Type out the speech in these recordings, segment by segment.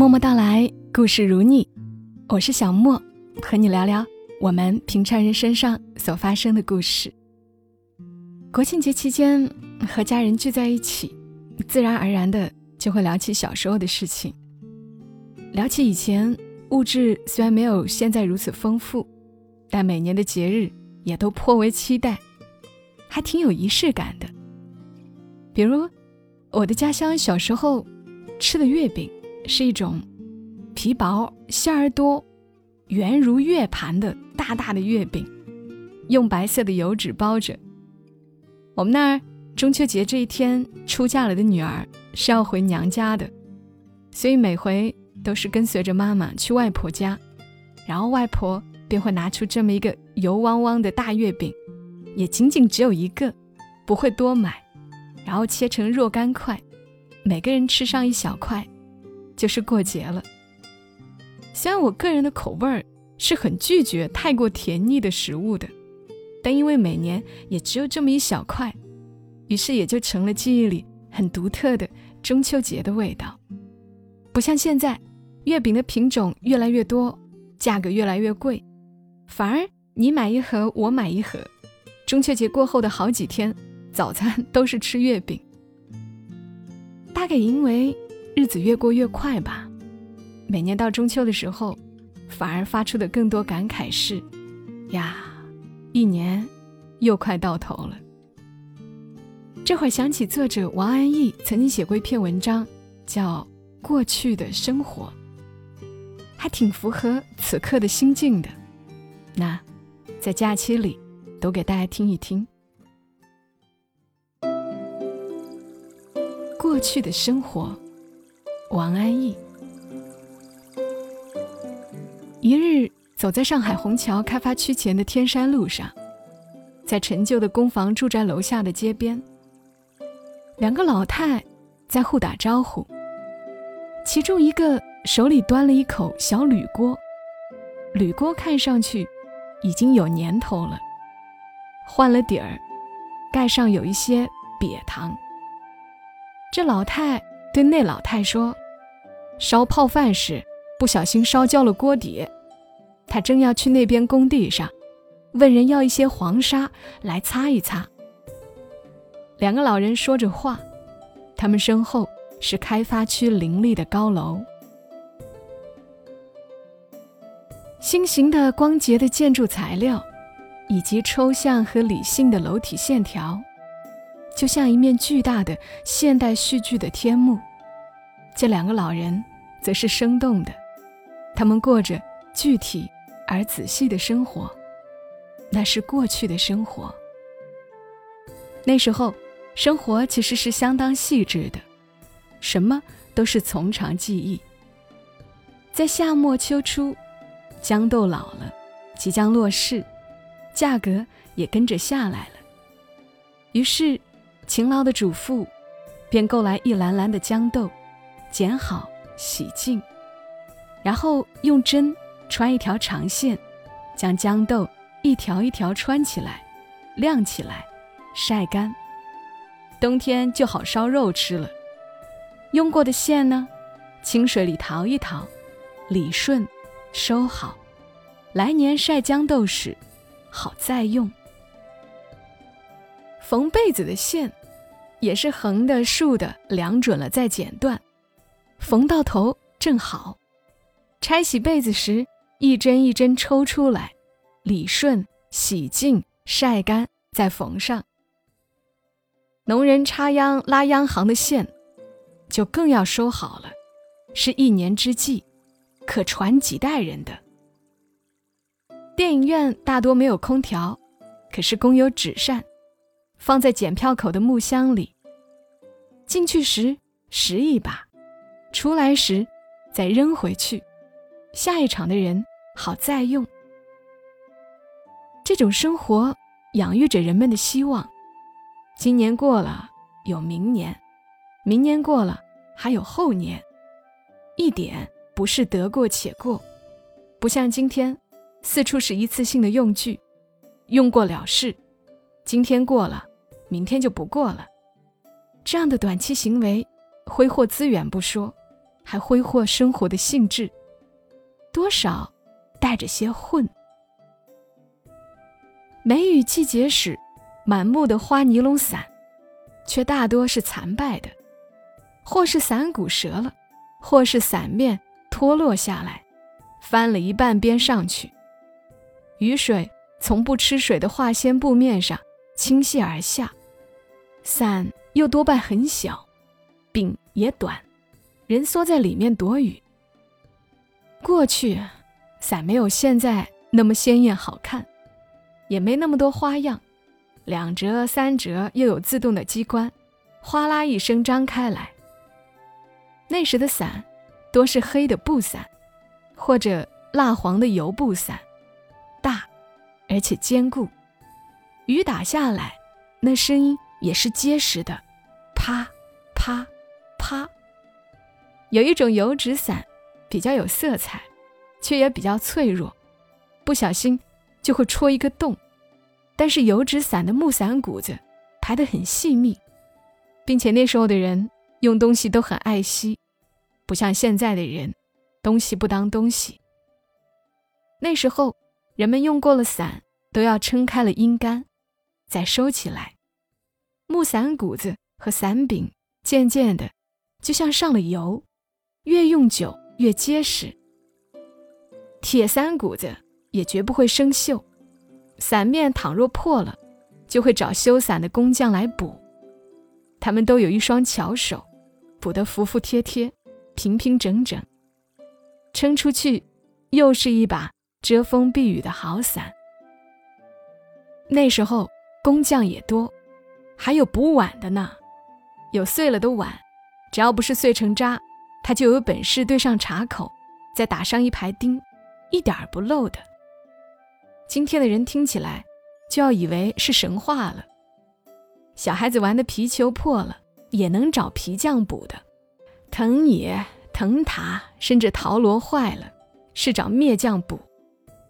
默默到来，故事如你，我是小莫，和你聊聊我们平常人身上所发生的故事。国庆节期间和家人聚在一起，自然而然的就会聊起小时候的事情，聊起以前物质虽然没有现在如此丰富，但每年的节日也都颇为期待，还挺有仪式感的。比如我的家乡小时候吃的月饼。是一种皮薄馅儿多、圆如月盘的大大的月饼，用白色的油纸包着。我们那儿中秋节这一天，出嫁了的女儿是要回娘家的，所以每回都是跟随着妈妈去外婆家，然后外婆便会拿出这么一个油汪汪的大月饼，也仅仅只有一个，不会多买，然后切成若干块，每个人吃上一小块。就是过节了。虽然我个人的口味儿是很拒绝太过甜腻的食物的，但因为每年也只有这么一小块，于是也就成了记忆里很独特的中秋节的味道。不像现在，月饼的品种越来越多，价格越来越贵，反而你买一盒我买一盒，中秋节过后的好几天，早餐都是吃月饼。大概因为。日子越过越快吧，每年到中秋的时候，反而发出的更多感慨是：呀，一年又快到头了。这会儿想起作者王安忆曾经写过一篇文章，叫《过去的生活》，还挺符合此刻的心境的。那，在假期里，读给大家听一听《过去的生活》。王安忆。一日，走在上海虹桥开发区前的天山路上，在陈旧的公房住宅楼下的街边，两个老太在互打招呼。其中一个手里端了一口小铝锅，铝锅看上去已经有年头了，换了底儿，盖上有一些瘪糖。这老太对那老太说。烧泡饭时不小心烧焦了锅底，他正要去那边工地上，问人要一些黄沙来擦一擦。两个老人说着话，他们身后是开发区林立的高楼，新型的光洁的建筑材料，以及抽象和理性的楼体线条，就像一面巨大的现代戏剧的天幕。这两个老人。则是生动的，他们过着具体而仔细的生活，那是过去的生活。那时候，生活其实是相当细致的，什么都是从长计议。在夏末秋初，豇豆老了，即将落市，价格也跟着下来了。于是，勤劳的主妇便购来一篮篮的豇豆，剪好。洗净，然后用针穿一条长线，将豇豆一条一条穿起来，晾起来，晒干，冬天就好烧肉吃了。用过的线呢，清水里淘一淘，理顺，收好，来年晒豇豆时好再用。缝被子的线，也是横的、竖的量准了再剪断。缝到头正好，拆洗被子时一针一针抽出来，理顺、洗净、晒干，再缝上。农人插秧拉秧行的线，就更要收好了，是一年之计，可传几代人的。电影院大多没有空调，可是供有纸扇，放在检票口的木箱里。进去时拾一把。出来时，再扔回去，下一场的人好再用。这种生活养育着人们的希望。今年过了，有明年；明年过了，还有后年。一点不是得过且过，不像今天，四处是一次性的用具，用过了事。今天过了，明天就不过了。这样的短期行为，挥霍资源不说。还挥霍生活的兴致，多少带着些混。梅雨季节时，满目的花尼龙伞，却大多是残败的，或是伞骨折了，或是伞面脱落下来，翻了一半边上去。雨水从不吃水的化纤布面上倾泻而下，伞又多半很小，柄也短。人缩在里面躲雨。过去，伞没有现在那么鲜艳好看，也没那么多花样，两折三折又有自动的机关，哗啦一声张开来。那时的伞，多是黑的布伞，或者蜡黄的油布伞，大，而且坚固，雨打下来，那声音也是结实的，啪，啪，啪。有一种油纸伞，比较有色彩，却也比较脆弱，不小心就会戳一个洞。但是油纸伞的木伞骨子排得很细密，并且那时候的人用东西都很爱惜，不像现在的人，东西不当东西。那时候人们用过了伞，都要撑开了阴干，再收起来。木伞骨子和伞柄渐渐的，就像上了油。越用久越结实，铁伞骨子也绝不会生锈。伞面倘若破了，就会找修伞的工匠来补。他们都有一双巧手，补得服服帖帖、平平整整，撑出去又是一把遮风避雨的好伞。那时候工匠也多，还有补碗的呢。有碎了的碗，只要不是碎成渣。他就有本事对上茶口，再打上一排钉，一点儿不漏的。今天的人听起来，就要以为是神话了。小孩子玩的皮球破了，也能找皮匠补的；藤野、藤塔，甚至陶罗坏了，是找篾匠补。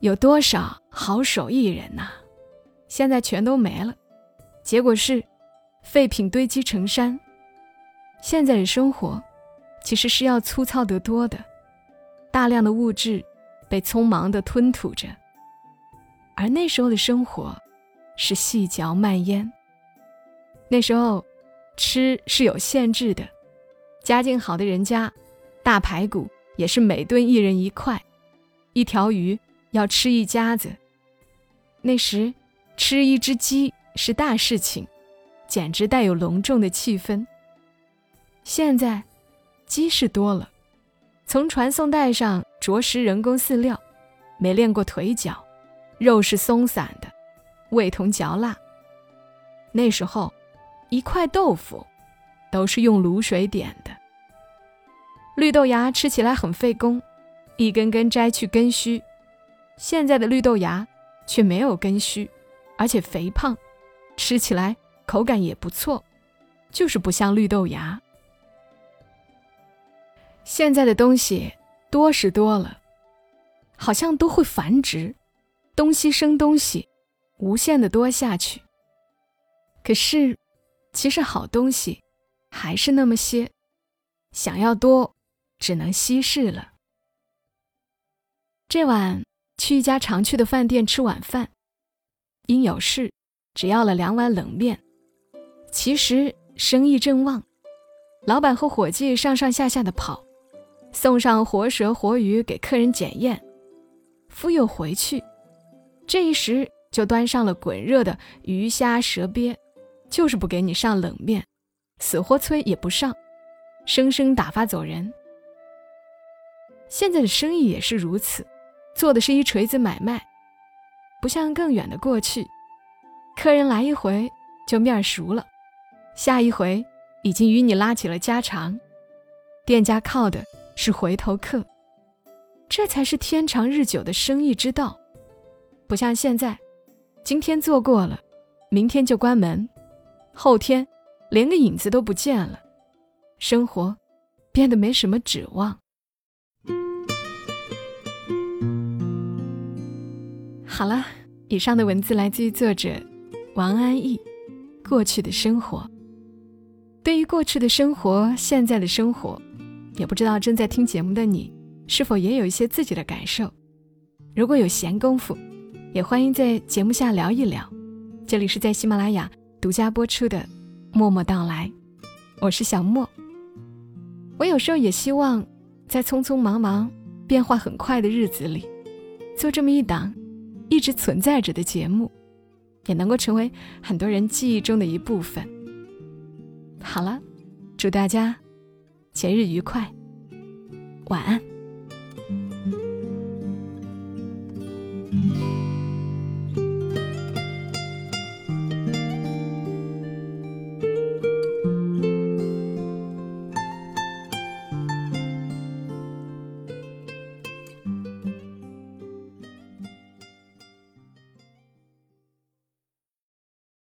有多少好手艺人呐？现在全都没了。结果是，废品堆积成山。现在的生活。其实是要粗糙得多的，大量的物质被匆忙地吞吐着，而那时候的生活是细嚼慢咽。那时候吃是有限制的，家境好的人家，大排骨也是每顿一人一块，一条鱼要吃一家子。那时吃一只鸡是大事情，简直带有隆重的气氛。现在。鸡是多了，从传送带上啄食人工饲料，没练过腿脚，肉是松散的，味同嚼蜡。那时候，一块豆腐都是用卤水点的。绿豆芽吃起来很费工，一根根摘去根须。现在的绿豆芽却没有根须，而且肥胖，吃起来口感也不错，就是不像绿豆芽。现在的东西多是多了，好像都会繁殖，东西生东西，无限的多下去。可是，其实好东西还是那么些，想要多，只能稀释了。这晚去一家常去的饭店吃晚饭，因有事，只要了两碗冷面。其实生意正旺，老板和伙计上上下下的跑。送上活蛇活鱼给客人检验，夫又回去。这一时就端上了滚热的鱼虾蛇鳖，就是不给你上冷面，死活催也不上，生生打发走人。现在的生意也是如此，做的是一锤子买卖，不像更远的过去，客人来一回就面熟了，下一回已经与你拉起了家常，店家靠的。是回头客，这才是天长日久的生意之道。不像现在，今天做过了，明天就关门，后天连个影子都不见了，生活变得没什么指望。好了，以上的文字来自于作者王安忆，《过去的生活》。对于过去的生活，现在的生活。也不知道正在听节目的你，是否也有一些自己的感受？如果有闲工夫，也欢迎在节目下聊一聊。这里是在喜马拉雅独家播出的《默默到来》，我是小莫。我有时候也希望，在匆匆忙忙、变化很快的日子里，做这么一档一直存在着的节目，也能够成为很多人记忆中的一部分。好了，祝大家前日愉快，晚安。